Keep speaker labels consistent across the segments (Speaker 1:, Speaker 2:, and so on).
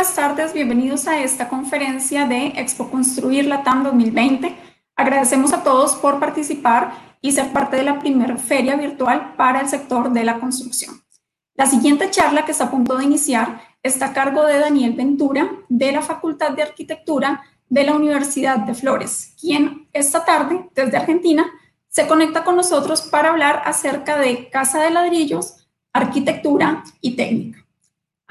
Speaker 1: buenas tardes, bienvenidos a esta conferencia de Expo Construir Latam 2020. Agradecemos a todos por participar y ser parte de la primera feria virtual para el sector de la construcción. La siguiente charla que está a punto de iniciar está a cargo de Daniel Ventura de la Facultad de Arquitectura de la Universidad de Flores, quien esta tarde desde Argentina se conecta con nosotros para hablar acerca de casa de ladrillos, arquitectura y técnica.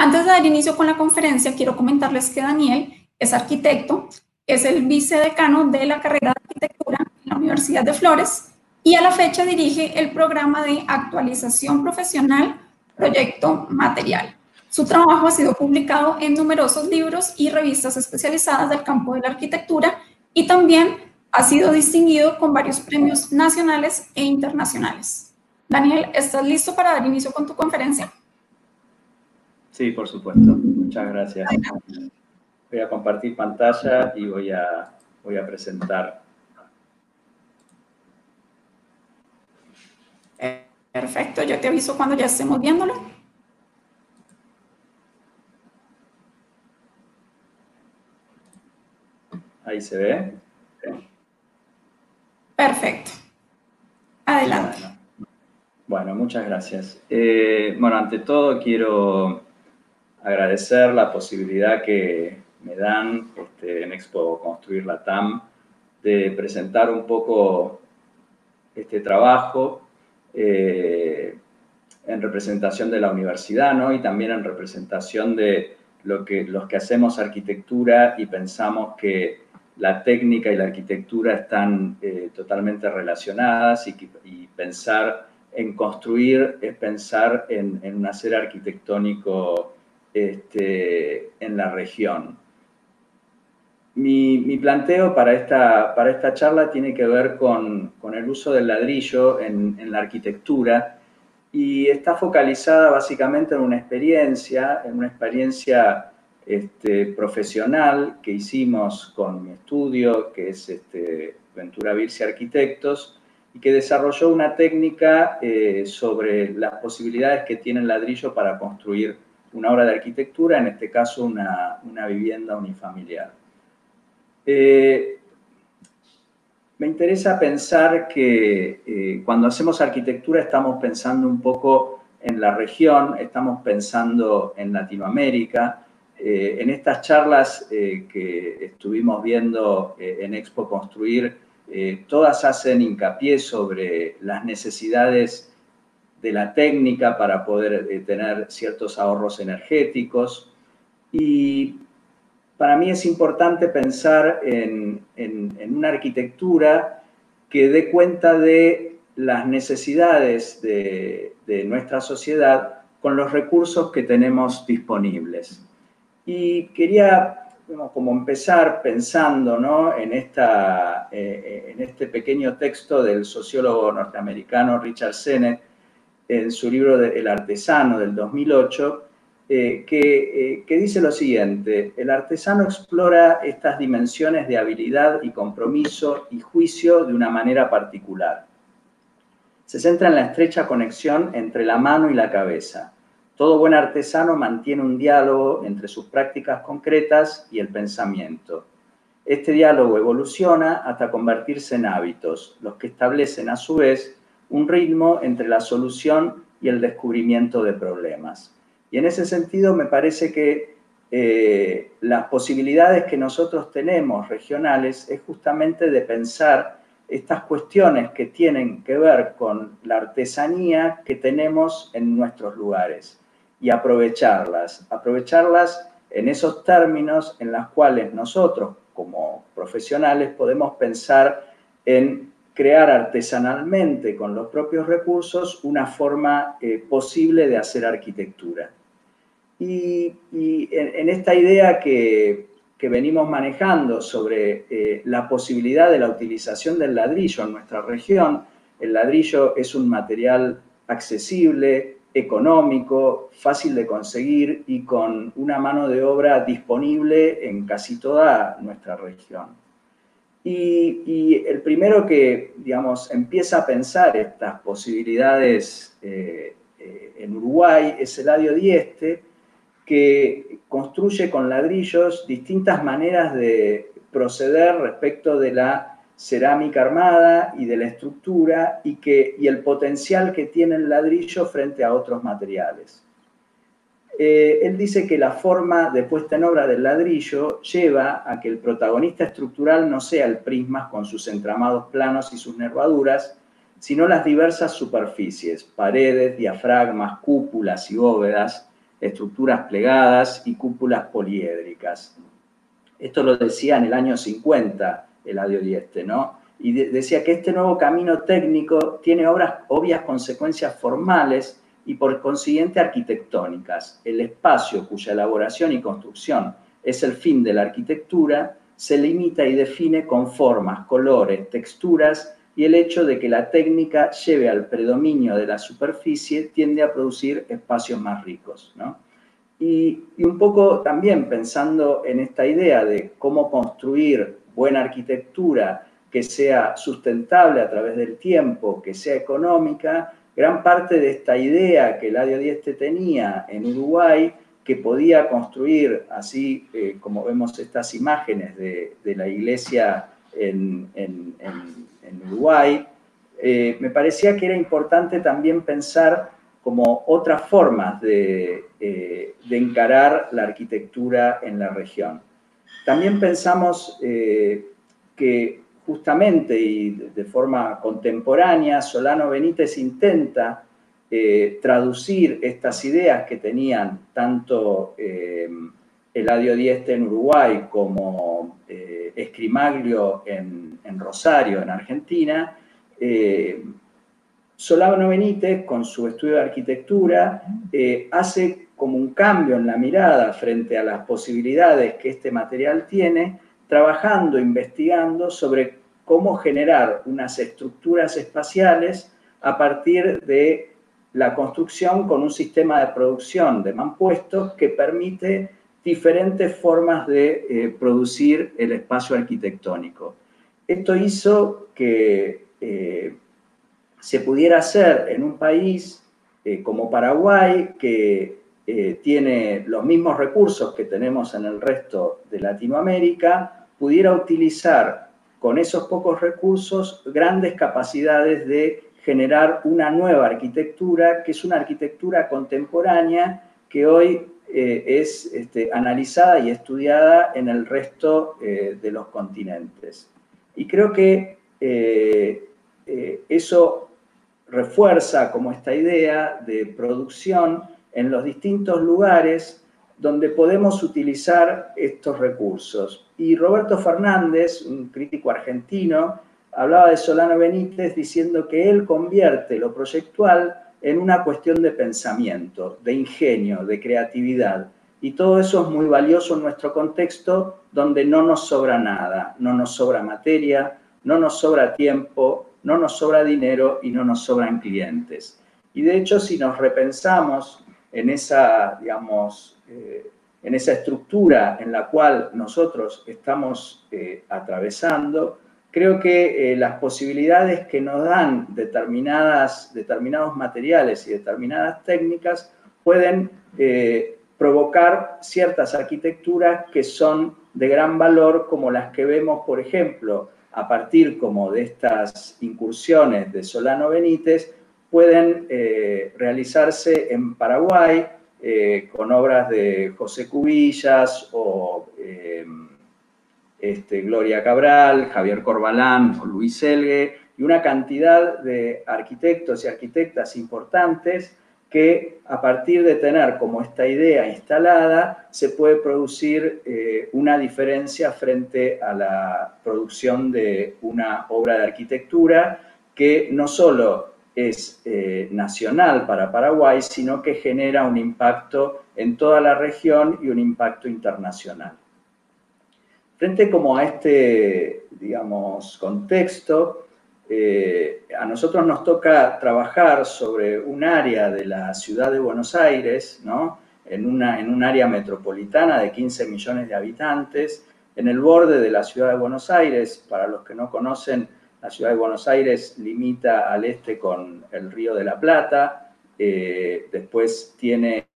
Speaker 1: Antes de dar inicio con la conferencia, quiero comentarles que Daniel es arquitecto, es el vicedecano de la carrera de arquitectura en la Universidad de Flores y a la fecha dirige el programa de actualización profesional Proyecto Material. Su trabajo ha sido publicado en numerosos libros y revistas especializadas del campo de la arquitectura y también ha sido distinguido con varios premios nacionales e internacionales. Daniel, ¿estás listo para dar inicio con tu conferencia?
Speaker 2: Sí, por supuesto. Muchas gracias. Voy a compartir pantalla y voy a, voy a presentar.
Speaker 1: Perfecto, yo te aviso cuando ya estemos viéndolo.
Speaker 2: Ahí se ve.
Speaker 1: Perfecto. Adelante.
Speaker 2: Bueno, muchas gracias. Eh, bueno, ante todo quiero agradecer la posibilidad que me dan este, en Expo Construir la TAM de presentar un poco este trabajo eh, en representación de la universidad ¿no? y también en representación de lo que, los que hacemos arquitectura y pensamos que la técnica y la arquitectura están eh, totalmente relacionadas y, y, pensar en construir es pensar en, en un hacer arquitectónico este, en la región. Mi, planteo para esta, para esta charla tiene que ver con, el uso del ladrillo en, la arquitectura y está focalizada básicamente en una experiencia, en una experiencia este, profesional que hicimos con mi estudio, que es este, Ventura Virsi Arquitectos, y que desarrolló una técnica eh, sobre las posibilidades que tiene el ladrillo para construir una obra de arquitectura, en este caso una, vivienda unifamiliar. Eh, me interesa pensar que eh, cuando hacemos arquitectura estamos pensando un poco en la región, estamos pensando en Latinoamérica. Eh, en estas charlas que estuvimos viendo en Expo Construir, todas hacen hincapié sobre las necesidades de la técnica para poder eh, tener ciertos ahorros energéticos. Y para mí es importante pensar en, una arquitectura que dé cuenta de las necesidades de, nuestra sociedad con los recursos que tenemos disponibles. Y quería como empezar pensando en, esta, eh, en este pequeño texto del sociólogo norteamericano Richard Sennett, en su libro El artesano del 2008, eh, que, eh, que, dice lo siguiente, el artesano explora estas dimensiones de habilidad y compromiso y juicio de una manera particular. Se centra en la estrecha conexión entre la mano y la cabeza. Todo buen artesano mantiene un diálogo entre sus prácticas concretas y el pensamiento. Este diálogo evoluciona hasta convertirse en hábitos, los que establecen a su vez un ritmo entre la solución y el descubrimiento de problemas. Y en ese sentido me parece que eh, las posibilidades que nosotros tenemos regionales es justamente de pensar estas cuestiones que tienen que ver con la artesanía que tenemos en nuestros lugares y aprovecharlas, aprovecharlas en esos términos en los cuales nosotros como profesionales podemos pensar en crear artesanalmente con los propios recursos una forma eh, posible de hacer arquitectura. Y, en, esta idea que, venimos manejando sobre eh, la posibilidad de la utilización del ladrillo en nuestra región, el ladrillo es un material accesible, económico, fácil de conseguir y con una mano de obra disponible en casi toda nuestra región. Y, el primero que, digamos, empieza a pensar estas posibilidades eh, eh, en Uruguay es Eladio Dieste, que construye con ladrillos distintas maneras de proceder respecto de la cerámica armada y de la estructura y, que, y el potencial que tiene el ladrillo frente a otros materiales. Eh, él dice que la forma de puesta en obra del ladrillo lleva a que el protagonista estructural no sea el prisma con sus entramados planos y sus nervaduras, sino las diversas superficies, paredes, diafragmas, cúpulas y bóvedas, estructuras plegadas y cúpulas poliédricas. Esto lo decía en el año 50 Eladio Dieste, ¿no? Y decía que este nuevo camino técnico tiene obras, obvias consecuencias formales y por consiguiente arquitectónicas. El espacio cuya elaboración y construcción es el fin de la arquitectura se limita y define con formas, colores, texturas y el hecho de que la técnica lleve al predominio de la superficie tiende a producir espacios más ricos. Y, y, un poco también pensando en esta idea de cómo construir buena arquitectura que sea sustentable a través del tiempo, que sea económica, gran parte de esta idea que Eladio Dieste tenía en Uruguay, que podía construir, así eh, como vemos estas imágenes de, la iglesia en Uruguay, eh, me parecía que era importante también pensar como otras formas de, eh, encarar la arquitectura en la región. También pensamos que justamente y de forma contemporánea, Solano Benítez intenta traducir estas ideas que tenían tanto Eladio Dieste en Uruguay como Escrimaglio en, Rosario, en Argentina, eh, Solano Benítez, con su estudio de arquitectura, eh, hace como un cambio en la mirada frente a las posibilidades que este material tiene, trabajando, investigando sobre cómo generar unas estructuras espaciales a partir de la construcción con un sistema de producción de mampuestos que permite diferentes formas de eh, producir el espacio arquitectónico. Esto hizo que eh, se pudiera hacer en un país eh, como Paraguay, que tiene los mismos recursos que tenemos en el resto de Latinoamérica, pudiera utilizar con esos pocos recursos grandes capacidades de generar una nueva arquitectura, que es una arquitectura contemporánea que hoy eh, es este, analizada y estudiada en el resto eh, de los continentes. Y creo que eh, eso refuerza como esta idea de producción en los distintos lugares donde podemos utilizar estos recursos. Y Roberto Fernández, un crítico argentino, hablaba de Solano Benítez diciendo que él convierte lo proyectual en una cuestión de pensamiento, de ingenio, de creatividad. Y todo eso es muy valioso en nuestro contexto donde no nos sobra nada, no nos sobra materia, no nos sobra tiempo, no nos sobra dinero y no nos sobran clientes. Y de hecho, si nos repensamos en esa, digamos, eh, en esa estructura en la cual nosotros estamos eh, atravesando, creo que eh, las posibilidades que nos dan determinadas, determinados materiales y determinadas técnicas pueden provocar ciertas arquitecturas que son de gran valor, como las que vemos, por ejemplo, a partir como de estas incursiones de Solano Benítez, pueden realizarse en Paraguay con obras de José Cubillas o este, Gloria Cabral, Javier Corbalán o Luis Elgue, y una cantidad de arquitectos y arquitectas importantes que a partir de tener como esta idea instalada, se puede producir eh, una diferencia frente a la producción de una obra de arquitectura que no solo es eh, nacional para Paraguay, sino que genera un impacto en toda la región y un impacto internacional. Frente como a este, digamos, contexto, eh, a nosotros nos toca trabajar sobre un área de la ciudad de Buenos Aires, ¿no? en, una, en un área metropolitana de 15 millones de habitantes, en el borde de la ciudad de Buenos Aires. Para los que no conocen, la ciudad de Buenos Aires limita al este con el río de la Plata, eh, después tiene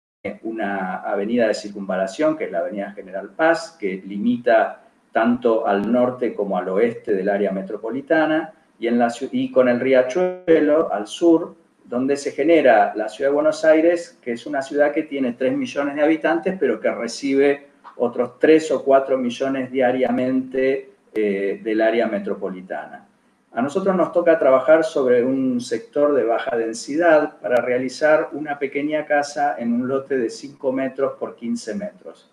Speaker 2: una avenida de circunvalación, que es la avenida General Paz, que limita tanto al norte como al oeste del área metropolitana, y, con el riachuelo al sur, donde se genera la ciudad de Buenos Aires, que es una ciudad que tiene 3 millones de habitantes, pero que recibe otros 3 o 4 millones diariamente eh, del área metropolitana. A nosotros nos toca trabajar sobre un sector de baja densidad para realizar una pequeña casa en un lote de 5 metros por 15 metros.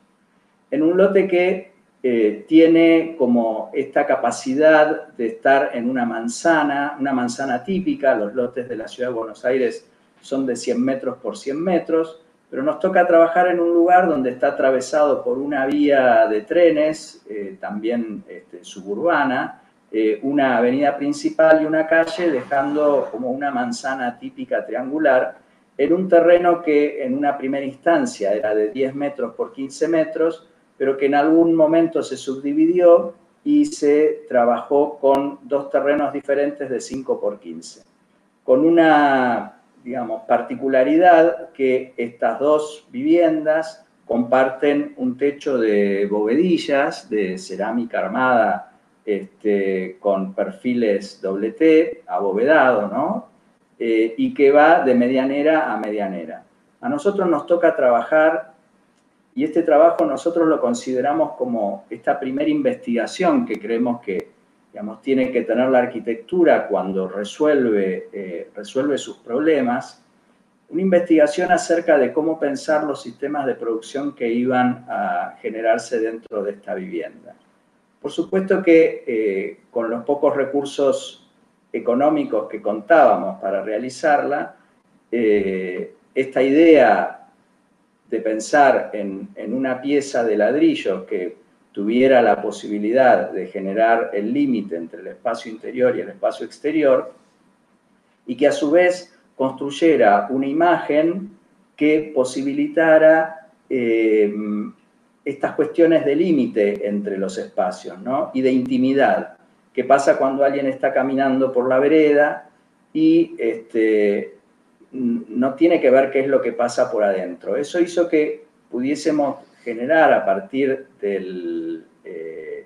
Speaker 2: En un lote que eh, tiene como esta capacidad de estar en una manzana, una manzana típica, los lotes de la ciudad de Buenos Aires son de 100 metros por 100 metros, pero nos toca trabajar en un lugar donde está atravesado por una vía de trenes, eh, también este, suburbana, eh, una avenida principal y una calle, dejando como una manzana típica triangular en un terreno que en una primera instancia era de 10 metros por 15 metros, pero que en algún momento se subdividió y se trabajó con dos terrenos diferentes de 5 por 15, con una, digamos, particularidad que estas dos viviendas comparten un techo de bovedillas de cerámica armada este, con perfiles doble T, abovedado, ¿no? Eh, y que va de medianera a medianera. A nosotros nos toca trabajar y este trabajo nosotros lo consideramos como esta primera investigación que creemos que digamos, tiene que tener la arquitectura cuando resuelve, eh, resuelve sus problemas, una investigación acerca de cómo pensar los sistemas de producción que iban a generarse dentro de esta vivienda. Por supuesto que eh, con los pocos recursos económicos que contábamos para realizarla, eh, esta idea de pensar en, una pieza de ladrillo que tuviera la posibilidad de generar el límite entre el espacio interior y el espacio exterior, y que a su vez construyera una imagen que posibilitara eh, estas cuestiones de límite entre los espacios ¿no? y de intimidad. ¿Qué pasa cuando alguien está caminando por la vereda y este, no tiene que ver qué es lo que pasa por adentro. Eso hizo que pudiésemos generar a partir de eh,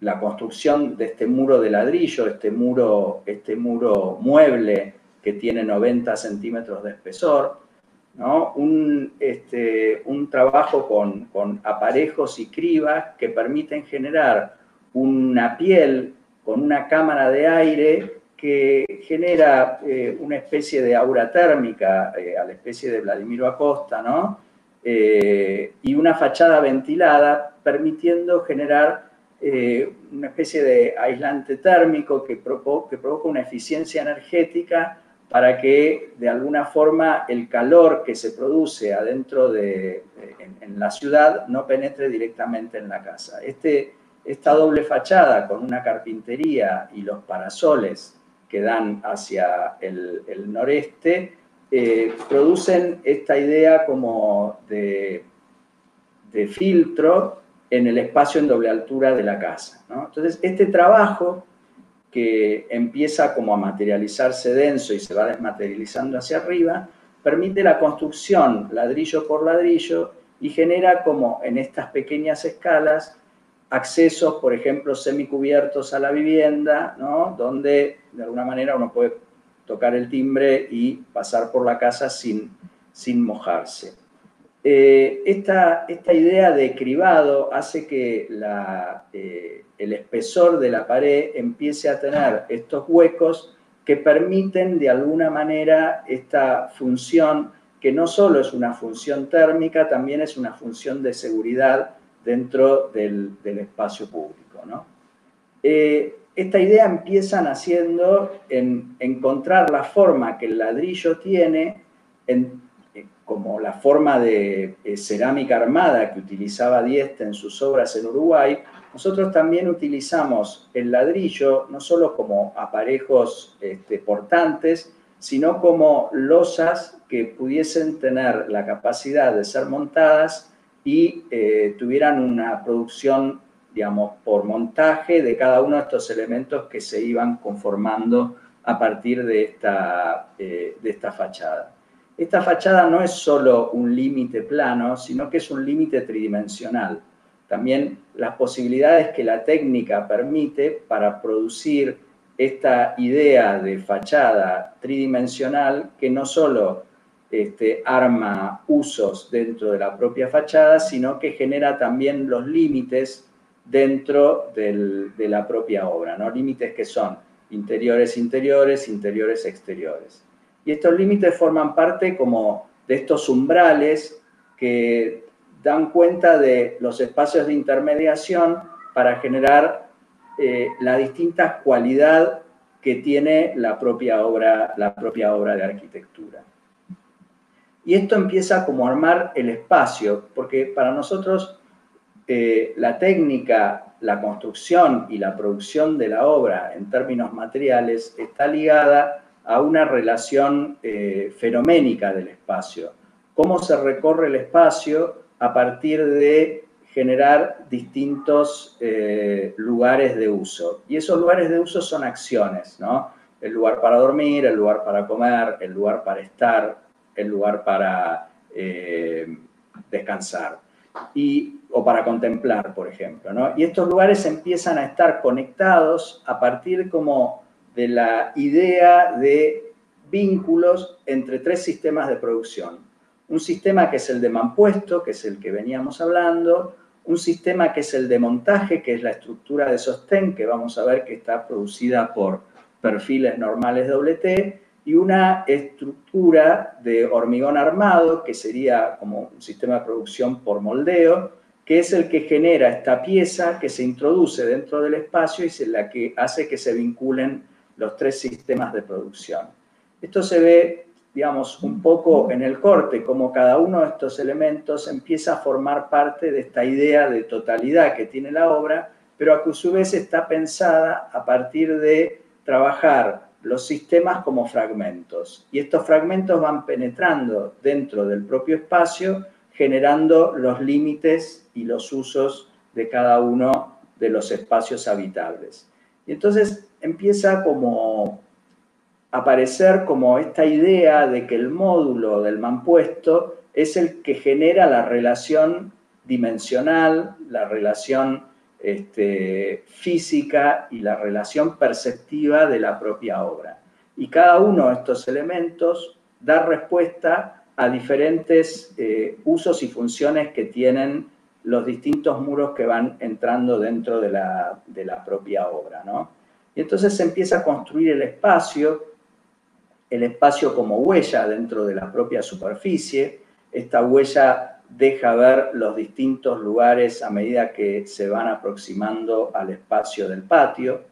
Speaker 2: la construcción de este muro de ladrillo, este muro, este muro mueble que tiene 90 centímetros de espesor, un, este, un trabajo con, con aparejos y cribas que permiten generar una piel con una cámara de aire que genera eh, una especie de aura térmica eh, a la especie de Vladimiro Acosta, ¿no? Eh, y una fachada ventilada, permitiendo generar una especie de aislante térmico que, que provoca una eficiencia energética para que de alguna forma el calor que se produce adentro de, en, la ciudad no penetre directamente en la casa. Este, esta doble fachada con una carpintería y los parasoles que dan hacia el, noreste, eh, producen esta idea como de, filtro en el espacio en doble altura de la casa. Entonces, este trabajo que empieza como a materializarse denso y se va desmaterializando hacia arriba, permite la construcción ladrillo por ladrillo y genera como en estas pequeñas escalas accesos, por ejemplo, semicubiertos a la vivienda, ¿no? donde de alguna manera uno puede tocar el timbre y pasar por la casa sin, sin mojarse. Eh, esta, esta, idea de cribado hace que la, eh, el espesor de la pared empiece a tener estos huecos que permiten de alguna manera esta función, que no solo es una función térmica, también es una función de seguridad dentro del, espacio público. ¿no? Eh, esta idea empieza naciendo en encontrar la forma que el ladrillo tiene, en, eh, como la forma de eh, cerámica armada que utilizaba Dieste en sus obras en Uruguay, nosotros también utilizamos el ladrillo no solo como aparejos este, portantes, sino como losas que pudiesen tener la capacidad de ser montadas y eh, tuvieran una producción, digamos, por montaje de cada uno de estos elementos que se iban conformando a partir de esta, eh, de esta fachada. esta fachada no es solo un límite plano, sino que es un límite tridimensional. También las posibilidades que la técnica permite para producir esta idea de fachada tridimensional que no solo este, arma usos dentro de la propia fachada, sino que genera también los límites dentro de la propia obra, ¿no? límites que son interiores interiores, interiores exteriores. Y estos límites forman parte como de estos umbrales que dan cuenta de los espacios de intermediación para generar eh, la distinta cualidad que tiene la propia, obra, la propia obra de arquitectura. Y esto empieza como a armar el espacio, porque para nosotros eh, la técnica, la construcción y la producción de la obra en términos materiales está ligada a una relación eh, fenoménica del espacio. Cómo se recorre el espacio a partir de generar distintos eh, lugares de uso. Y esos lugares de uso son acciones, ¿no? El lugar para dormir, el lugar para comer, el lugar para estar, el lugar para eh, descansar y, o para contemplar, por ejemplo. ¿no? Y estos lugares empiezan a estar conectados a partir como de la idea de vínculos entre tres sistemas de producción. Un sistema que es el de mampuesto, que es el que veníamos hablando, un sistema que es el de montaje, que es la estructura de sostén, que vamos a ver que está producida por perfiles normales T, y una estructura de hormigón armado, que sería como un sistema de producción por moldeo, que es el que genera esta pieza que se introduce dentro del espacio y es la que hace que se vinculen los tres sistemas de producción. Esto se ve, digamos, un poco en el corte, como cada uno de estos elementos empieza a formar parte de esta idea de totalidad que tiene la obra, pero a su vez está pensada a partir de trabajar los sistemas como fragmentos. Y estos fragmentos van penetrando dentro del propio espacio, generando los límites y los usos de cada uno de los espacios habitables. Y entonces empieza como aparecer como esta idea de que el módulo del mampuesto es el que genera la relación dimensional, la relación este, física y la relación perceptiva de la propia obra. Y cada uno de estos elementos da respuesta a diferentes eh, usos y funciones que tienen los distintos muros que van entrando dentro de la, de la propia obra. ¿no? Y entonces se empieza a construir el espacio, el espacio como huella dentro de la propia superficie. Esta huella deja ver los distintos lugares a medida que se van aproximando al espacio del patio.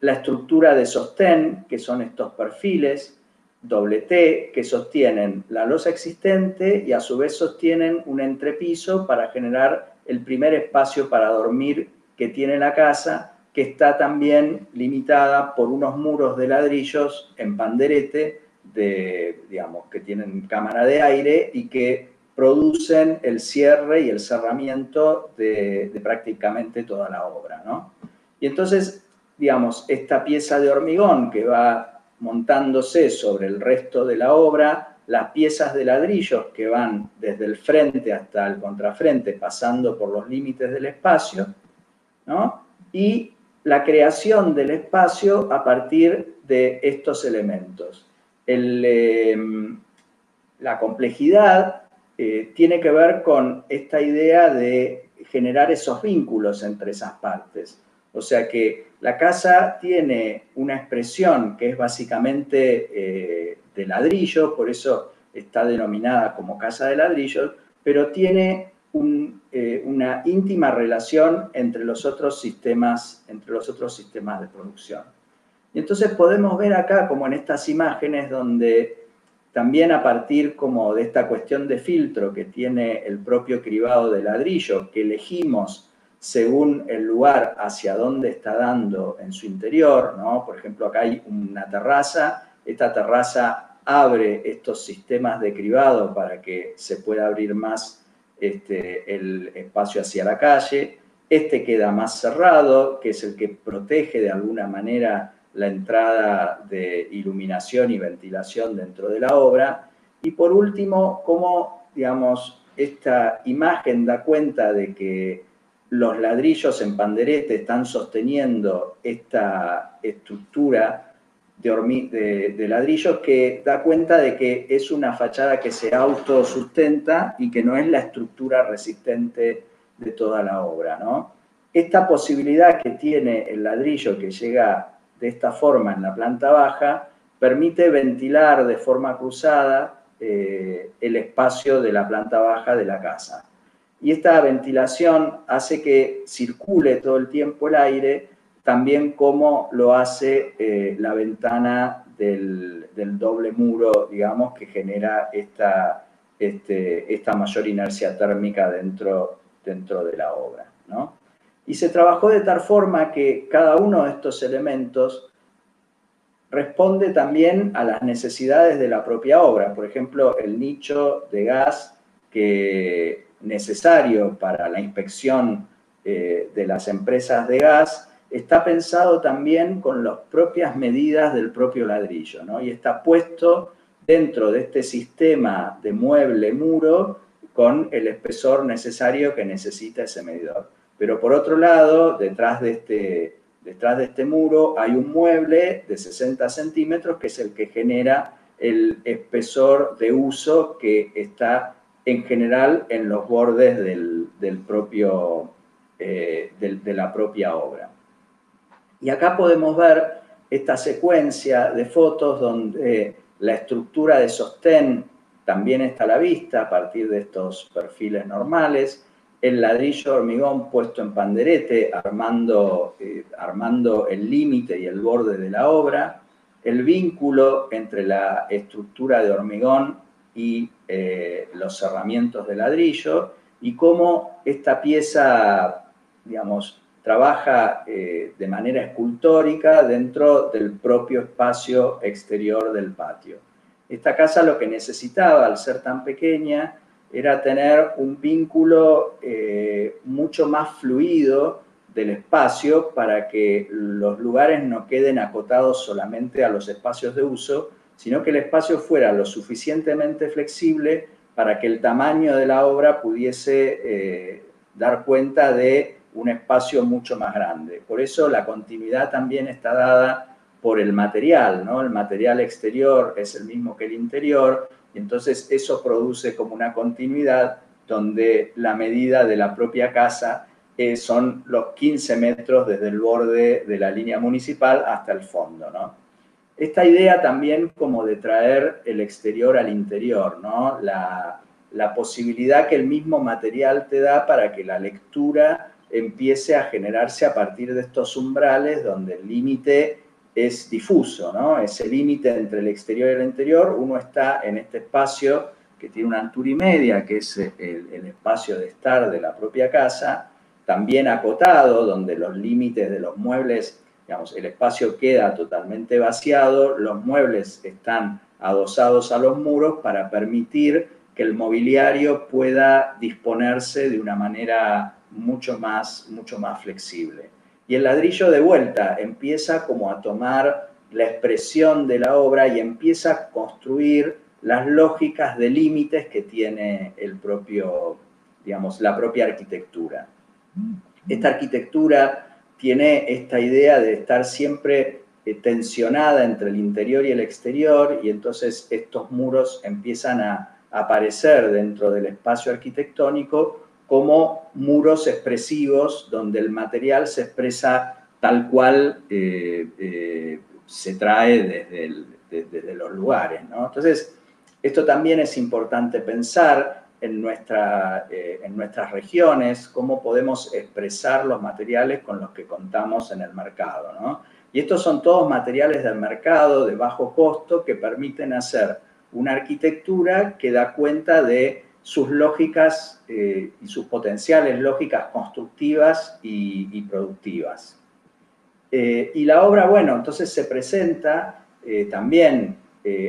Speaker 2: La estructura de sostén, que son estos perfiles, doble T, que sostienen la losa existente y a su vez sostienen un entrepiso para generar el primer espacio para dormir que tiene la casa que está también limitada por unos muros de ladrillos en panderete, de, digamos, que tienen cámara de aire y que producen el cierre y el cerramiento de, prácticamente toda la obra. ¿no? Y entonces, digamos, esta pieza de hormigón que va montándose sobre el resto de la obra, las piezas de ladrillos que van desde el frente hasta el contrafrente, pasando por los límites del espacio, ¿no? y la creación del espacio a partir de estos elementos. Em, la complejidad eh, tiene que ver con esta idea de generar esos vínculos entre esas partes. O sea que la casa tiene una expresión que es básicamente eh, de ladrillo, por eso está denominada como casa de ladrillos, pero tiene eh, una íntima relación entre los, otros sistemas, entre los otros sistemas de producción. Y entonces podemos ver acá, como en estas imágenes, donde también a partir como de esta cuestión de filtro que tiene el propio cribado de ladrillo, que elegimos según el lugar hacia dónde está dando en su interior, ¿no? Por ejemplo, acá hay una terraza, esta terraza abre estos sistemas de cribado para que se pueda abrir más este, el espacio hacia la calle. Este queda más cerrado, que es el que protege de alguna manera la entrada de iluminación y ventilación dentro de la obra. Y por último, cómo, digamos, esta imagen da cuenta de que los ladrillos en panderete están sosteniendo esta estructura de, de, ladrillos que da cuenta de que es una fachada que se autosustenta y que no es la estructura resistente de toda la obra. ¿no? Esta posibilidad que tiene el ladrillo que llega de esta forma en la planta baja permite ventilar de forma cruzada eh, el espacio de la planta baja de la casa. Y esta ventilación hace que circule todo el tiempo el aire, también como lo hace eh, la ventana del, doble muro, digamos, que genera esta, este, esta mayor inercia térmica dentro, dentro de la obra. ¿no? Y se trabajó de tal forma que cada uno de estos elementos responde también a las necesidades de la propia obra. Por ejemplo, el nicho de gas que necesario para la inspección eh, de las empresas de gas está pensado también con las propias medidas del propio ladrillo, ¿no? Y está puesto dentro de este sistema de mueble muro con el espesor necesario que necesita ese medidor. Pero por otro lado, detrás de este, detrás de este muro hay un mueble de 60 centímetros que es el que genera el espesor de uso que está en general en los bordes del, propio, eh, de la propia obra. Y acá podemos ver esta secuencia de fotos donde la estructura de sostén también está a la vista a partir de estos perfiles normales, el ladrillo hormigón puesto en panderete armando, eh, armando el límite y el borde de la obra, el vínculo entre la estructura de hormigón y eh, los cerramientos de ladrillo y cómo esta pieza, digamos, trabaja eh, de manera escultórica dentro del propio espacio exterior del patio. Esta casa lo que necesitaba, al ser tan pequeña, era tener un vínculo eh, mucho más fluido del espacio para que los lugares no queden acotados solamente a los espacios de uso, sino que el espacio fuera lo suficientemente flexible para que el tamaño de la obra pudiese eh, dar cuenta de un espacio mucho más grande. Por eso la continuidad también está dada por el material, ¿no? El material exterior es el mismo que el interior, y entonces eso produce como una continuidad donde la medida de la propia casa eh, son los 15 metros desde el borde de la línea municipal hasta el fondo, ¿no? Esta idea también como de traer el exterior al interior, ¿no? La, la posibilidad que el mismo material te da para que la lectura empiece a generarse a partir de estos umbrales donde el límite es difuso, ¿no? Ese límite entre el exterior y el interior, uno está en este espacio que tiene una altura y media, que es el, espacio de estar de la propia casa, también acotado, donde los límites de los muebles, digamos, el espacio queda totalmente vaciado, los muebles están adosados a los muros para permitir que el mobiliario pueda disponerse de una manera mucho más, mucho más flexible. Y el ladrillo de vuelta empieza como a tomar la expresión de la obra y empieza a construir las lógicas de límites que tiene el propio, digamos, la propia arquitectura. Esta arquitectura tiene esta idea de estar siempre eh, tensionada entre el interior y el exterior y entonces estos muros empiezan a aparecer dentro del espacio arquitectónico como muros expresivos donde el material se expresa tal cual eh, eh, se trae desde, los lugares. Entonces, esto también es importante pensar en, nuestra, eh, en nuestras regiones, cómo podemos expresar los materiales con los que contamos en el mercado. Y estos son todos materiales del mercado de bajo costo que permiten hacer una arquitectura que da cuenta de sus lógicas eh, y sus potenciales lógicas constructivas y, productivas. Eh, y la obra, bueno, entonces se presenta eh, también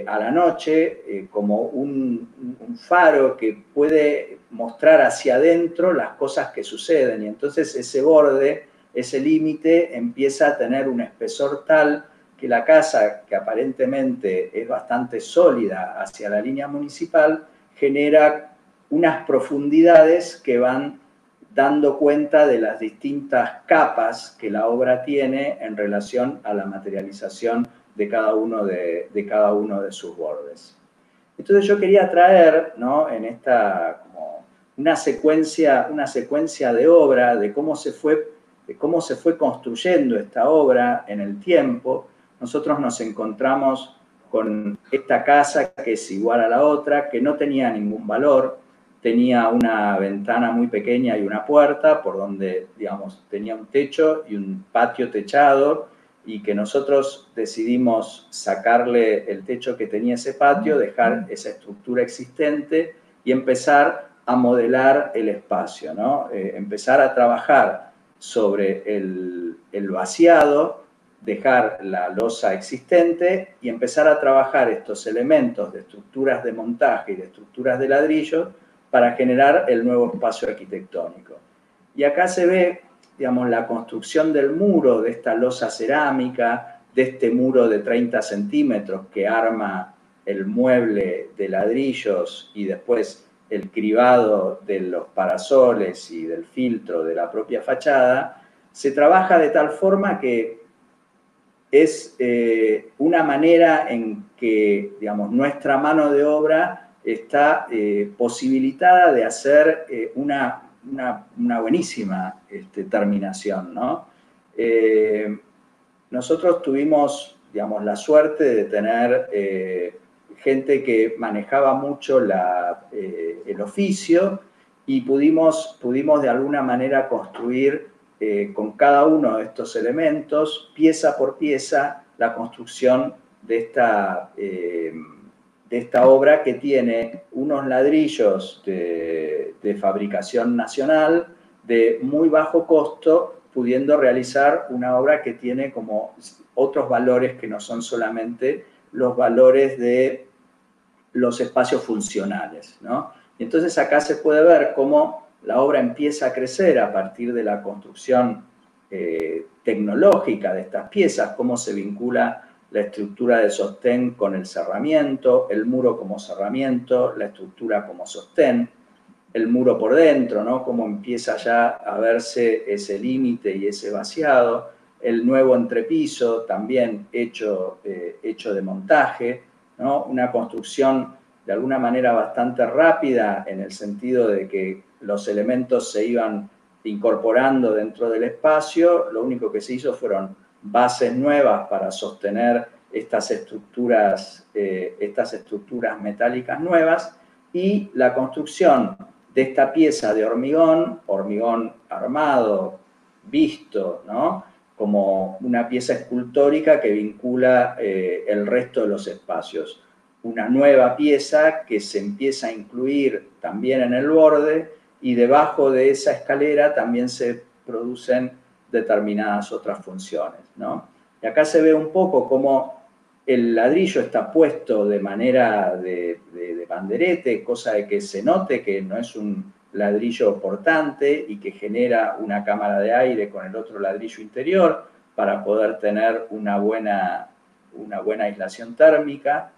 Speaker 2: a la noche como un, un, faro que puede mostrar hacia adentro las cosas que suceden y entonces ese borde, ese límite empieza a tener un espesor tal que la casa, que aparentemente es bastante sólida hacia la línea municipal, genera unas profundidades que van dando cuenta de las distintas capas que la obra tiene en relación a la materialización de cada uno de, cada uno de sus bordes. Entonces yo quería traer ¿no? en esta como una, secuencia, una secuencia de obra de cómo, se fue, de cómo se fue construyendo esta obra en el tiempo. Nosotros nos encontramos con esta casa que es igual a la otra, que no tenía ningún valor, tenía una ventana muy pequeña y una puerta por donde, digamos, tenía un techo y un patio techado y que nosotros decidimos sacarle el techo que tenía ese patio, dejar esa estructura existente y empezar a modelar el espacio, ¿no? Eh, empezar a trabajar sobre el, el vaciado, dejar la losa existente y empezar a trabajar estos elementos de estructuras de montaje y de estructuras de ladrillo para generar el nuevo espacio arquitectónico. Y acá se ve, digamos, la construcción del muro, de esta losa cerámica, de este muro de 30 centímetros que arma el mueble de ladrillos y después el cribado de los parasoles y del filtro de la propia fachada, se trabaja de tal forma que es eh, una manera en que, digamos, nuestra mano de obra está eh, posibilitada de hacer eh, una, buenísima este, terminación. Eh, nosotros tuvimos digamos, la suerte de tener gente que manejaba mucho el oficio y pudimos, pudimos de alguna manera construir con cada uno de estos elementos, pieza por pieza, la construcción de esta de esta obra que tiene unos ladrillos de, fabricación nacional de muy bajo costo, pudiendo realizar una obra que tiene como otros valores que no son solamente los valores de los espacios funcionales. ¿no? Y entonces acá se puede ver cómo la obra empieza a crecer a partir de la construcción eh, tecnológica de estas piezas, cómo se vincula la estructura de sostén con el cerramiento, el muro como cerramiento, la estructura como sostén, el muro por dentro, ¿no? Cómo empieza ya a verse ese límite y ese vaciado, el nuevo entrepiso también hecho, eh, hecho de montaje, ¿no? Una construcción de alguna manera bastante rápida en el sentido de que los elementos se iban incorporando dentro del espacio, lo único que se hizo fueron bases nuevas para sostener estas estructuras, eh, estas estructuras metálicas nuevas y la construcción de esta pieza de hormigón, hormigón armado, visto, ¿no? como una pieza escultórica que vincula eh, el resto de los espacios. Una nueva pieza que se empieza a incluir también en el borde y debajo de esa escalera también se producen determinadas otras funciones. ¿no? Y acá se ve un poco cómo el ladrillo está puesto de manera de, de, banderete, cosa de que se note que no es un ladrillo portante y que genera una cámara de aire con el otro ladrillo interior para poder tener una buena, una buena aislación térmica.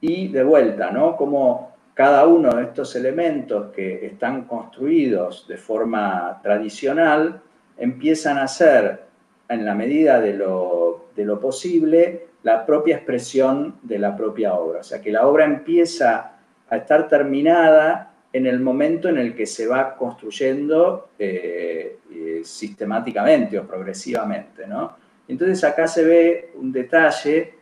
Speaker 2: Y de vuelta, ¿no? Como cada uno de estos elementos que están construidos de forma tradicional empiezan a ser, en la medida de lo, posible, la propia expresión de la propia obra. O sea, que la obra empieza a estar terminada en el momento en el que se va construyendo eh, eh, sistemáticamente o progresivamente. ¿no? Entonces acá se ve un detalle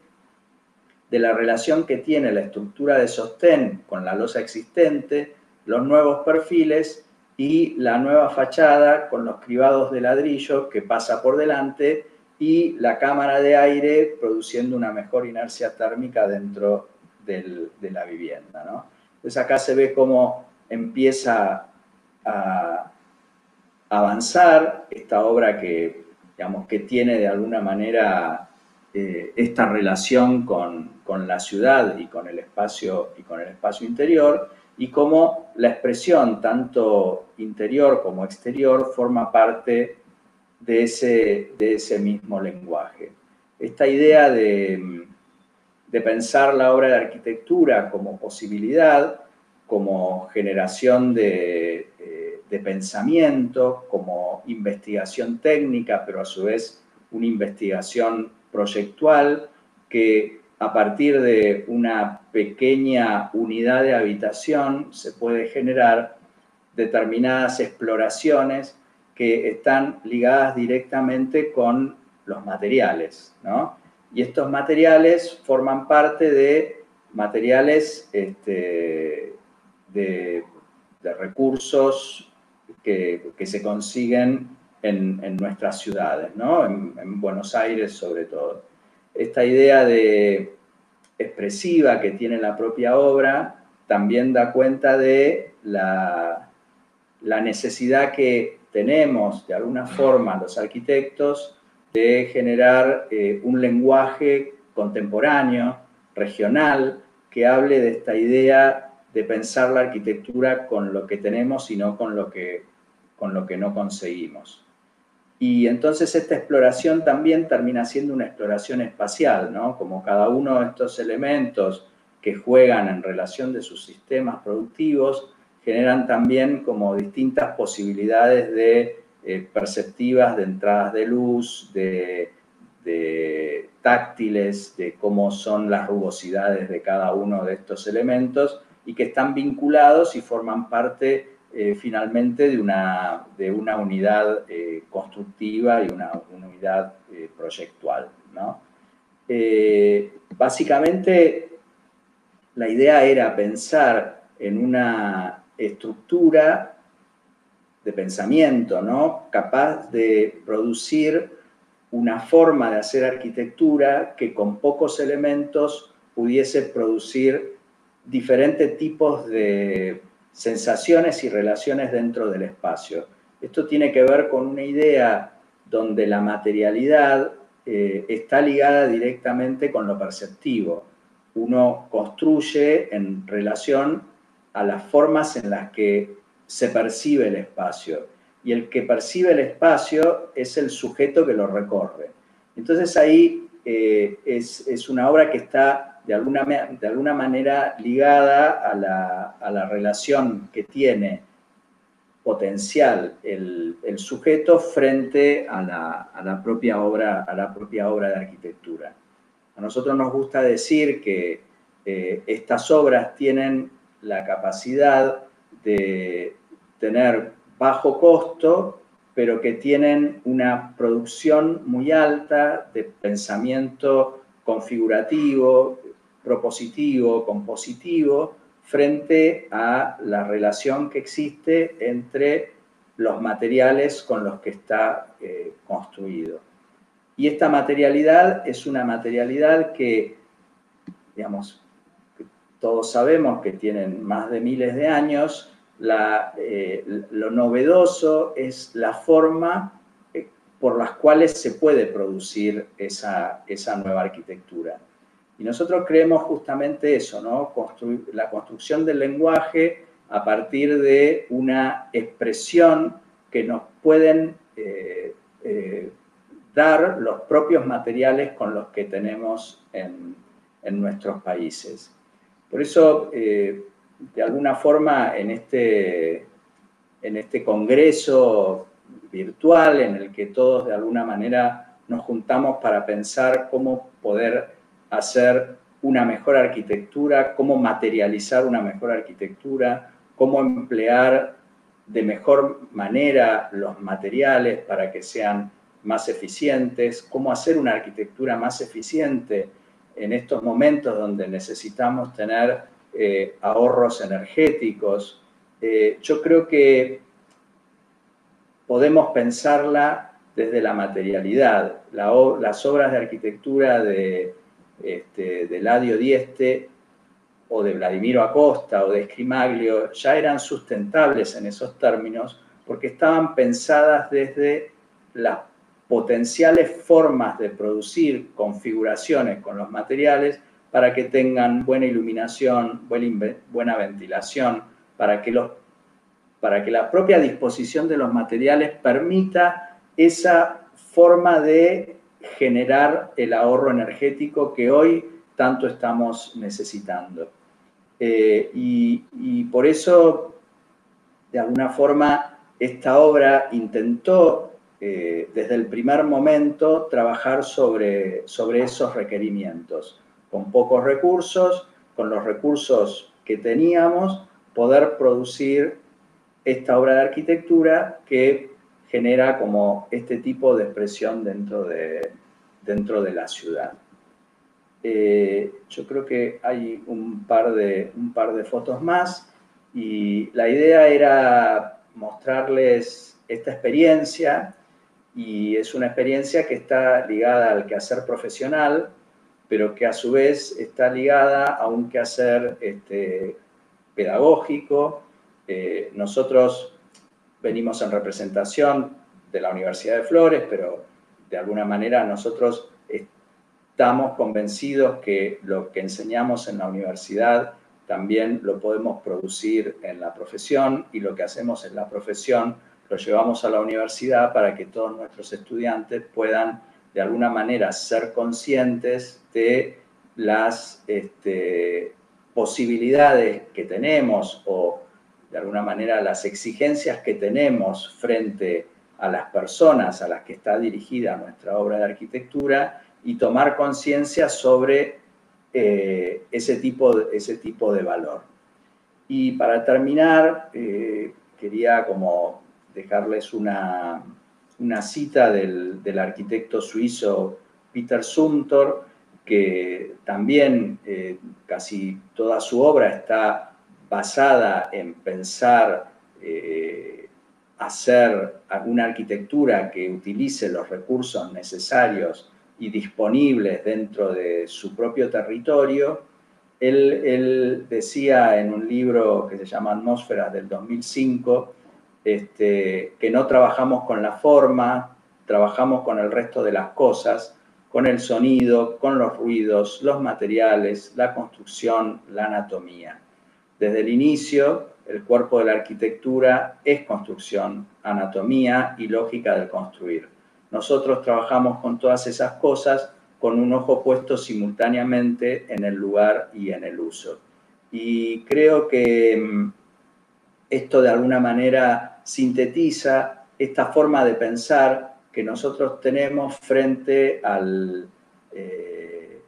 Speaker 2: de la relación que tiene la estructura de sostén con la losa existente, los nuevos perfiles y la nueva fachada con los cribados de ladrillo que pasa por delante y la cámara de aire produciendo una mejor inercia térmica dentro de la vivienda. Entonces acá se ve cómo empieza a avanzar esta obra que, digamos, que tiene de alguna manera eh, esta relación con, la ciudad y con el espacio y con el espacio interior y cómo la expresión tanto interior como exterior forma parte de ese, de ese mismo lenguaje. Esta idea de, de pensar la obra de arquitectura como posibilidad, como generación de, de, pensamiento, como investigación técnica, pero a su vez una investigación proyectual que a partir de una pequeña unidad de habitación se puede generar determinadas exploraciones que están ligadas directamente con los materiales, ¿no? Y estos materiales forman parte de materiales este, de, recursos que, se consiguen en, nuestras ciudades, ¿no? en, Buenos Aires sobre todo. Esta idea de expresiva que tiene la propia obra también da cuenta de la, la necesidad que tenemos de alguna forma los arquitectos de generar eh, un lenguaje contemporáneo, regional, que hable de esta idea de pensar la arquitectura con lo que tenemos y no con lo que, con lo que no conseguimos. Y entonces esta exploración también termina siendo una exploración espacial, ¿no? Como cada uno de estos elementos que juegan en relación de sus sistemas productivos generan también como distintas posibilidades de eh, perceptivas de entradas de luz, de, táctiles, de cómo son las rugosidades de cada uno de estos elementos y que están vinculados y forman parte eh, finalmente de una, de una unidad eh, constructiva y una, unidad proyectual. básicamente, la idea era pensar en una estructura de pensamiento, ¿no? Capaz de producir una forma de hacer arquitectura que con pocos elementos pudiese producir diferentes tipos de sensaciones y relaciones dentro del espacio. Esto tiene que ver con una idea donde la materialidad eh, está ligada directamente con lo perceptivo. Uno construye en relación a las formas en las que se percibe el espacio. Y el que percibe el espacio es el sujeto que lo recorre. Entonces ahí eh, es, una obra que está de alguna, de alguna manera ligada a la, relación que tiene potencial el, sujeto frente a la, propia obra, a la propia obra de arquitectura. A nosotros nos gusta decir que eh, estas obras tienen la capacidad de tener bajo costo, pero que tienen una producción muy alta de pensamiento configurativo, propositivo, compositivo, frente a la relación que existe entre los materiales con los que está eh, construido. Y esta materialidad es una materialidad que, digamos, todos sabemos que tienen más de miles de años, eh, lo novedoso es la forma eh, por las cuales se puede producir esa, esa nueva arquitectura. Y nosotros creemos justamente eso, ¿no? la construcción del lenguaje a partir de una expresión que nos pueden eh, dar los propios materiales con los que tenemos en, en nuestros países. Por eso, eh, de alguna forma, en este, en este congreso virtual en el que todos de alguna manera nos juntamos para pensar cómo poder hacer una mejor arquitectura, cómo materializar una mejor arquitectura, cómo emplear de mejor manera los materiales para que sean más eficientes, cómo hacer una arquitectura más eficiente en estos momentos donde necesitamos tener eh, ahorros energéticos, eh, yo creo que podemos pensarla desde la materialidad. las obras de arquitectura de, este, de Ladio Dieste o de Vladimiro Acosta o de Escrimaglio ya eran sustentables en esos términos porque estaban pensadas desde las potenciales formas de producir configuraciones con los materiales para que tengan buena iluminación, buena ventilación, para que, los, para que la propia disposición de los materiales permita esa forma de generar el ahorro energético que hoy tanto estamos necesitando. Eh, y, por eso, de alguna forma, esta obra intentó eh, desde el primer momento trabajar sobre, sobre esos requerimientos, con pocos recursos, con los recursos que teníamos, poder producir esta obra de arquitectura que genera como este tipo de expresión dentro de, dentro de la ciudad. Eh, yo creo que hay un par, de, un par de fotos más y la idea era mostrarles esta experiencia y es una experiencia que está ligada al quehacer profesional, pero que a su vez está ligada a un quehacer este, pedagógico. Eh, nosotros venimos en representación de la Universidad de Flores, pero de alguna manera nosotros estamos convencidos que lo que enseñamos en la universidad también lo podemos producir en la profesión y lo que hacemos en la profesión lo llevamos a la universidad para que todos nuestros estudiantes puedan de alguna manera ser conscientes de las este, posibilidades que tenemos o de alguna manera las exigencias que tenemos frente a las personas a las que está dirigida nuestra obra de arquitectura y tomar conciencia sobre eh, ese, tipo de, ese tipo de valor. Y para terminar, eh, quería como dejarles una, una cita del, del, arquitecto suizo Peter Sumter, que también eh, casi toda su obra está basada en pensar hacer una arquitectura que utilice los recursos necesarios y disponibles dentro de su propio territorio. Él, decía en un libro que se llama Atmósfera del 2005 este, que no trabajamos con la forma, trabajamos con el resto de las cosas, con el sonido, con los ruidos, los materiales, la construcción, la anatomía. Desde el inicio, el cuerpo de la arquitectura es construcción, anatomía y lógica del construir. Nosotros trabajamos con todas esas cosas con un ojo puesto simultáneamente en el lugar y en el uso. Y creo que mm, esto de alguna manera sintetiza esta forma de pensar que nosotros tenemos frente al, eh,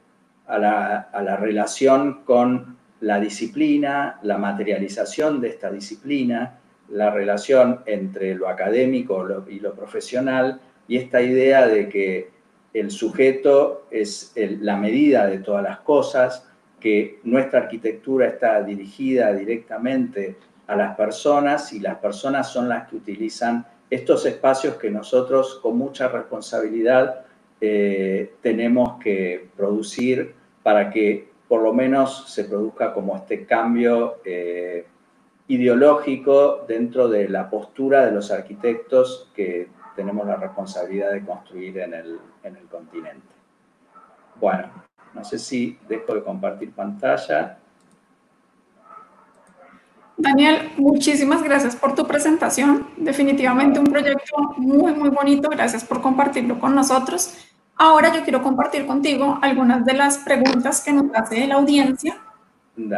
Speaker 2: a, la, a la relación con la disciplina, la materialización de esta disciplina, la relación entre lo académico y lo profesional y esta idea de que el sujeto es la medida de todas las cosas, que nuestra arquitectura está dirigida directamente a las personas y las personas son las que utilizan estos espacios que nosotros con mucha responsabilidad eh, tenemos que producir para que por lo menos se produzca como este cambio eh, ideológico dentro de la postura de los arquitectos que tenemos la responsabilidad de construir en el, en el continente. Bueno, no sé si dejo de compartir pantalla.
Speaker 1: Daniel, muchísimas gracias por tu presentación. Definitivamente un proyecto muy, muy bonito. Gracias por compartirlo con nosotros. Ahora yo quiero compartir contigo algunas de las preguntas que nos hace la audiencia.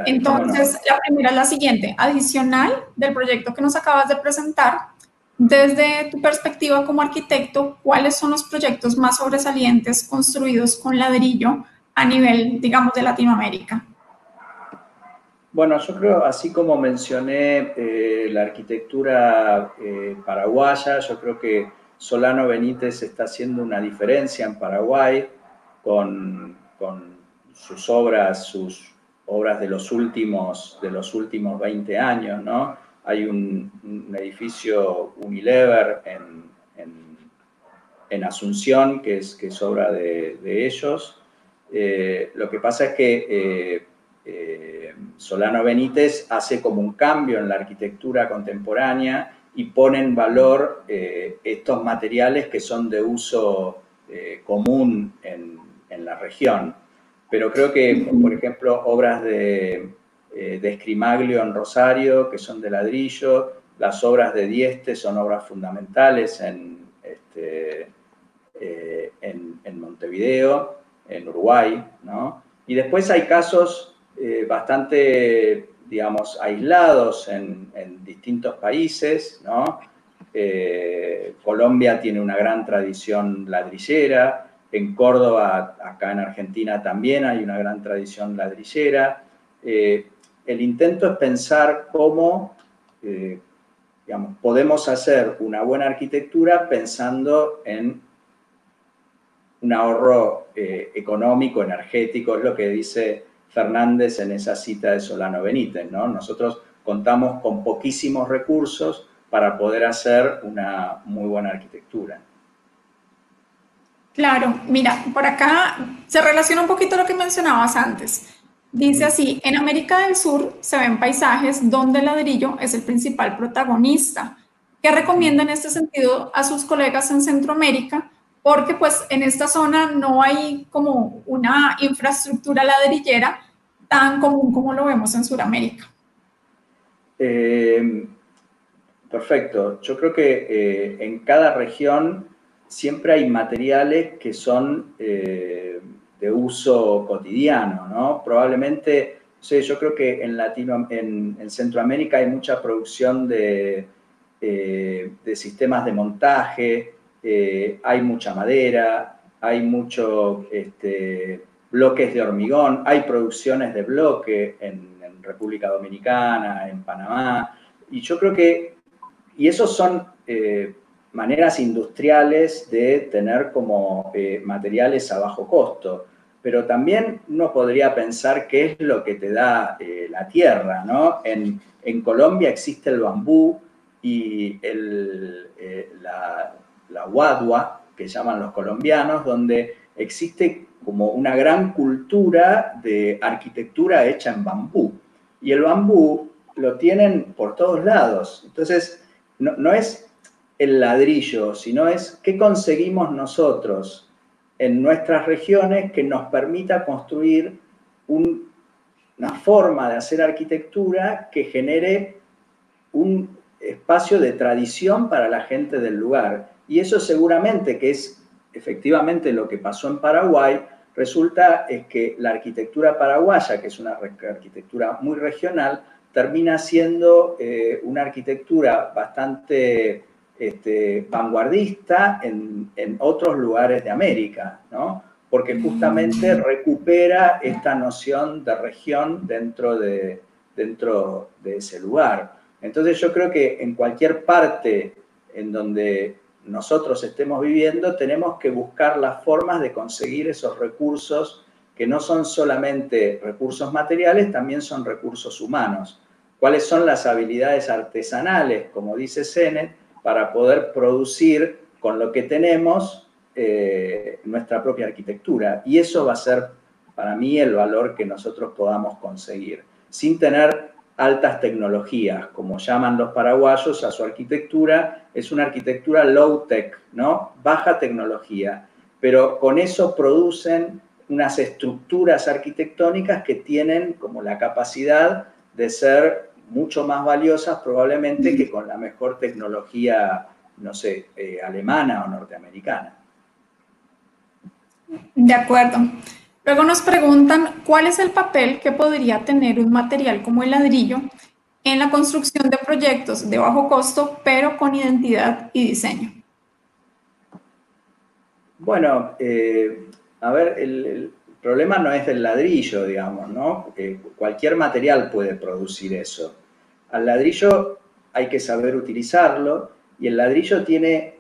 Speaker 1: Entonces, la primera es la siguiente. Adicional del proyecto que nos acabas de presentar, desde tu perspectiva como arquitecto, ¿cuáles son los proyectos más sobresalientes construidos con ladrillo a nivel, digamos, de Latinoamérica?
Speaker 2: Bueno, yo creo, así como mencioné eh, la arquitectura eh, paraguaya, yo creo que Solano Benítez está haciendo una diferencia en Paraguay con, sus obras, sus obras de los últimos, de los últimos 20 años, ¿no? Hay un, edificio Unilever en, en, Asunción, que es, que es obra de, ellos. Eh, lo que pasa es que eh, eh, Solano Benítez hace como un cambio en la arquitectura contemporánea y pone en valor eh, estos materiales que son de uso eh, común en, la región. Pero creo que, por ejemplo, obras de, eh, de Escrimaglio en Rosario, que son de ladrillo, las obras de Dieste son obras fundamentales en, este, eh, en, Montevideo, en Uruguay, ¿no? Y después hay casos bastante, digamos, aislados en, distintos países. Eh, Colombia tiene una gran tradición ladrillera, en Córdoba, acá en Argentina también hay una gran tradición ladrillera. el intento es pensar cómo digamos, podemos hacer una buena arquitectura pensando en un ahorro eh, económico, energético, es lo que dice Fernández en esa cita de Solano Benítez, ¿no? Nosotros contamos con poquísimos recursos para poder hacer una muy buena arquitectura.
Speaker 1: Claro, mira, por acá se relaciona un poquito lo que mencionabas antes. Dice así, en América del Sur se ven paisajes donde el ladrillo es el principal protagonista. ¿Qué recomienda en este sentido a sus colegas en Centroamérica? Porque pues en esta zona no hay como una infraestructura ladrillera tan común como lo vemos en Sudamérica.
Speaker 2: Eh, perfecto. Yo creo que eh, en cada región siempre hay materiales que son eh, de uso cotidiano, ¿no? Probablemente, yo creo que en, Latino, en, en Centroamérica hay mucha producción de, de sistemas de montaje, eh, hay mucha madera, hay muchos este, bloques de hormigón, hay producciones de bloque en, República Dominicana, en Panamá, y yo creo que, y esos son eh, maneras industriales de tener como eh, materiales a bajo costo, pero también uno podría pensar qué es lo que te da la tierra, ¿no? En, Colombia existe el bambú y el, la, la Wadua, que llaman los colombianos, donde existe como una gran cultura de arquitectura hecha en bambú. Y el bambú lo tienen por todos lados. Entonces, no, es el ladrillo, sino es qué conseguimos nosotros en nuestras regiones que nos permita construir una forma de hacer arquitectura que genere un espacio de tradición para la gente del lugar y eso seguramente que es efectivamente lo que pasó en Paraguay, resulta es que la arquitectura paraguaya, que es una arquitectura muy regional, termina siendo eh, una arquitectura bastante este, vanguardista en, otros lugares de América, ¿no? porque justamente recupera esta noción de región dentro de, dentro de ese lugar. Entonces yo creo que en cualquier parte en donde nosotros estemos viviendo, tenemos que buscar las formas de conseguir esos recursos que no son solamente recursos materiales, también son recursos humanos. ¿Cuáles son las habilidades artesanales, como dice Sennett, para poder producir con lo que tenemos eh, nuestra propia arquitectura? Y eso va a ser para mí el valor que nosotros podamos conseguir, sin tener altas tecnologías, como llaman los paraguayos a su arquitectura, es una arquitectura low-tech, ¿no? Baja tecnología, pero con eso producen unas estructuras arquitectónicas que tienen como la capacidad de ser mucho más valiosas probablemente que con la mejor tecnología, no sé, eh, alemana o norteamericana.
Speaker 1: De acuerdo. Luego nos preguntan cuál es el papel que podría tener un material como el ladrillo en la construcción de proyectos de bajo costo, pero con identidad y diseño.
Speaker 2: Bueno, eh, a ver, el, problema no es el ladrillo, digamos, ¿no? Porque cualquier material puede producir eso. Al ladrillo hay que saber utilizarlo y el ladrillo tiene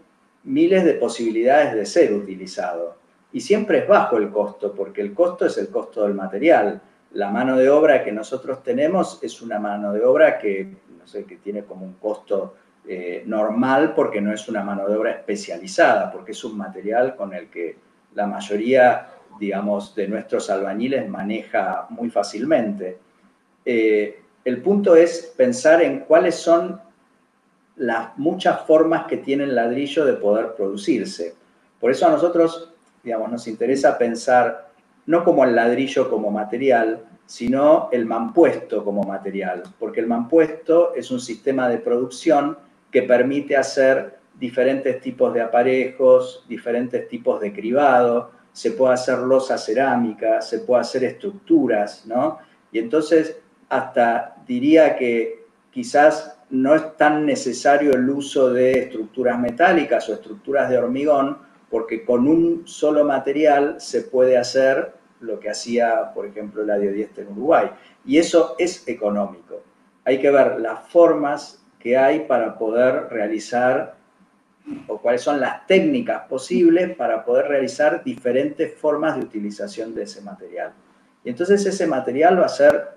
Speaker 2: miles de posibilidades de ser utilizado y siempre es bajo el costo, porque el costo es el costo del material. La mano de obra que nosotros tenemos es una mano de obra que, no sé, que tiene como un costo eh, normal porque no es una mano de obra especializada, porque es un material con el que la mayoría, digamos, de nuestros albañiles maneja muy fácilmente. Eh, el punto es pensar en cuáles son las muchas formas que tiene el ladrillo de poder producirse. Por eso a nosotros digamos, nos interesa pensar no como el ladrillo como material, sino el mampuesto como material, porque el mampuesto es un sistema de producción que permite hacer diferentes tipos de aparejos, diferentes tipos de cribado, se puede hacer losa cerámica, se puede hacer estructuras, ¿no? Y entonces hasta diría que quizás no es tan necesario el uso de estructuras metálicas o estructuras de hormigón, porque con un solo material se puede hacer lo que hacía, por ejemplo, la Diodieste en Uruguay. Y eso es económico. Hay que ver las formas que hay para poder realizar o cuáles son las técnicas posibles para poder realizar diferentes formas de utilización de ese material. Y entonces ese material va a ser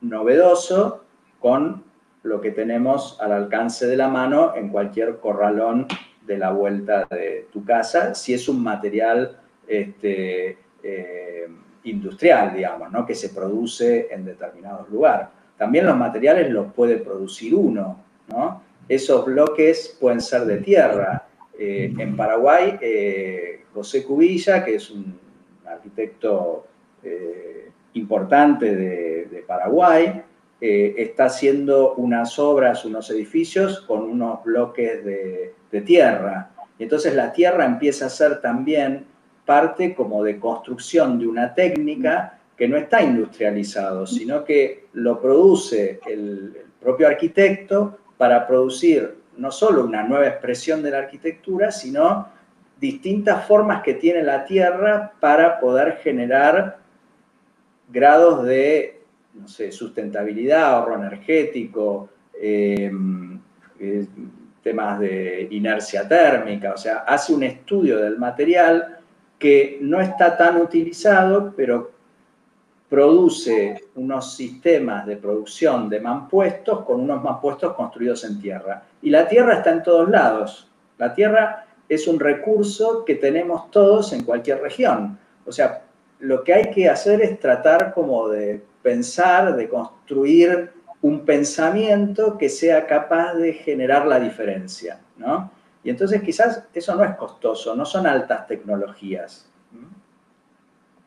Speaker 2: novedoso con lo que tenemos al alcance de la mano en cualquier corralón de la vuelta de tu casa, si es un material este, eh, industrial, digamos, ¿no? que se produce en determinados lugares. También los materiales los puede producir uno, ¿no? Esos bloques pueden ser de tierra. Eh, en Paraguay, eh, José Cubilla, que es un arquitecto importante de, Paraguay, está haciendo unas obras, unos edificios con unos bloques de, tierra. Entonces la tierra empieza a ser también parte como de construcción de una técnica que no está industrializado, sino que lo produce el, propio arquitecto para producir no solo una nueva expresión de la arquitectura, sino distintas formas que tiene la Tierra para poder generar grados de no sé, sustentabilidad, ahorro energético, eh, eh, temas de inercia térmica, o sea, hace un estudio del material que no está tan utilizado, pero produce unos sistemas de producción de mampuestos con unos mampuestos construidos en tierra. Y la tierra está en todos lados. La tierra es un recurso que tenemos todos en cualquier región. O sea, lo que hay que hacer es tratar como de pensar, de construir un pensamiento que sea capaz de generar la diferencia, ¿no? Y entonces quizás eso no es costoso, no son altas tecnologías.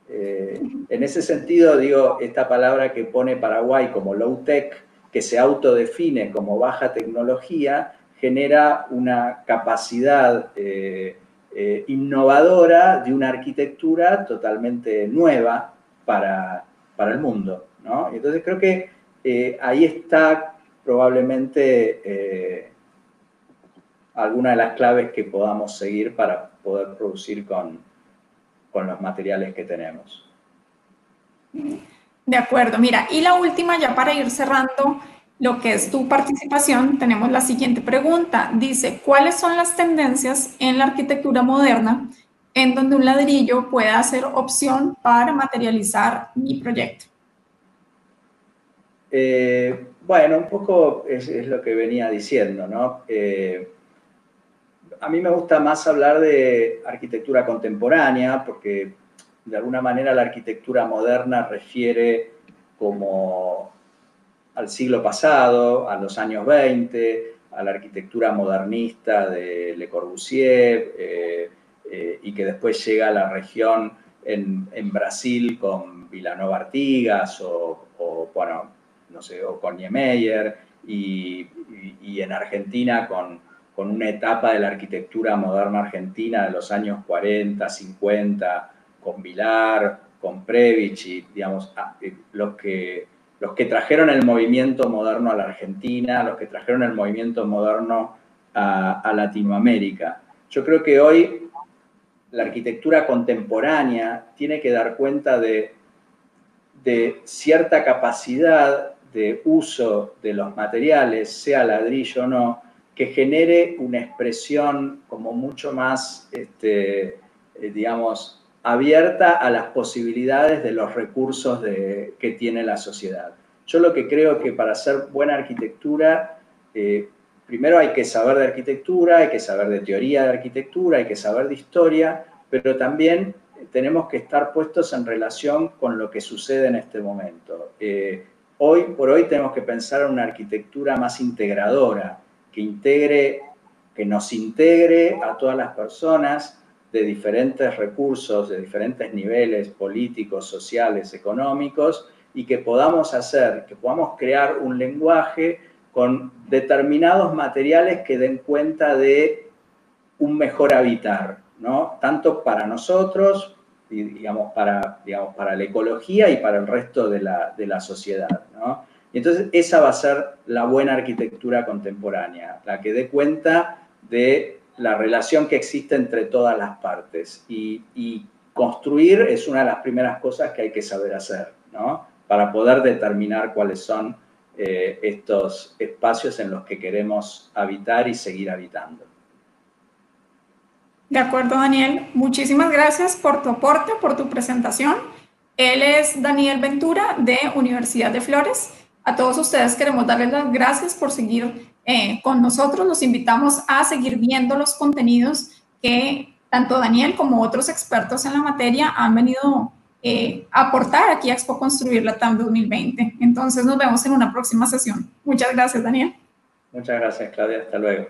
Speaker 2: Eh, en ese sentido, digo, esta palabra que pone Paraguay como low tech, que se autodefine como baja tecnología, genera una capacidad eh, eh, innovadora de una arquitectura totalmente nueva para, para el mundo. ¿No? Entonces creo que ahí está probablemente alguna de las claves que podamos seguir para poder producir con, con los materiales que tenemos.
Speaker 1: De acuerdo, mira, y la última ya para ir cerrando lo que es tu participación, tenemos la siguiente pregunta. Dice, ¿cuáles son las tendencias en la arquitectura moderna en donde un ladrillo pueda ser opción para materializar mi proyecto?
Speaker 2: Eh, bueno, un poco es, lo que venía diciendo, ¿no? Eh, a mí me gusta más hablar de arquitectura contemporánea porque de alguna manera la arquitectura moderna refiere como al siglo pasado, a los años 20, a la arquitectura modernista de Le Corbusier eh, y que después llega a la región en, Brasil con Vilanova Artigas o, bueno, no sé, o con Niemeyer y en Argentina con con una etapa de la arquitectura moderna argentina de los años 40, 50, con Vilar, con Previch y, digamos, ah, eh, los que, los que trajeron el movimiento moderno a la Argentina, los que trajeron el movimiento moderno a, Latinoamérica. Yo creo que hoy la arquitectura contemporánea tiene que dar cuenta de, de cierta capacidad de uso de los materiales, sea ladrillo o no, que genere una expresión como mucho más, este, eh, digamos, abierta a las posibilidades de los recursos de, que tiene la sociedad. Yo lo que creo que para hacer buena arquitectura, eh, primero hay que saber de arquitectura, hay que saber de teoría de arquitectura, hay que saber de historia, pero también tenemos que estar puestos en relación con lo que sucede en este momento. Eh, hoy por hoy tenemos que pensar en una arquitectura más integradora, que integre, que nos integre a todas las personas de diferentes recursos, de diferentes niveles políticos, sociales, económicos, y que podamos hacer, que podamos crear un lenguaje con determinados materiales que den cuenta de un mejor habitar, ¿no? Tanto para nosotros, digamos, para, digamos, para la ecología y para el resto de la, de la sociedad, Y entonces esa va a ser la buena arquitectura contemporánea, la que dé cuenta de la relación que existe entre todas las partes. Y, y construir es una de las primeras cosas que hay que saber hacer, ¿no? Para poder determinar cuáles son eh, estos espacios en los que queremos habitar y seguir habitando.
Speaker 1: De acuerdo, Daniel. Muchísimas gracias por tu aporte, por tu presentación. Él es Daniel Ventura de Universidad de Flores. A todos ustedes queremos darles las gracias por seguir eh, con nosotros. Los invitamos a seguir viendo los contenidos que tanto Daniel como otros expertos en la materia han venido eh, a aportar aquí a Expo Construir la TAM 2020. Entonces nos vemos en una próxima sesión. Muchas gracias, Daniel.
Speaker 2: Muchas gracias, Claudia. Hasta luego.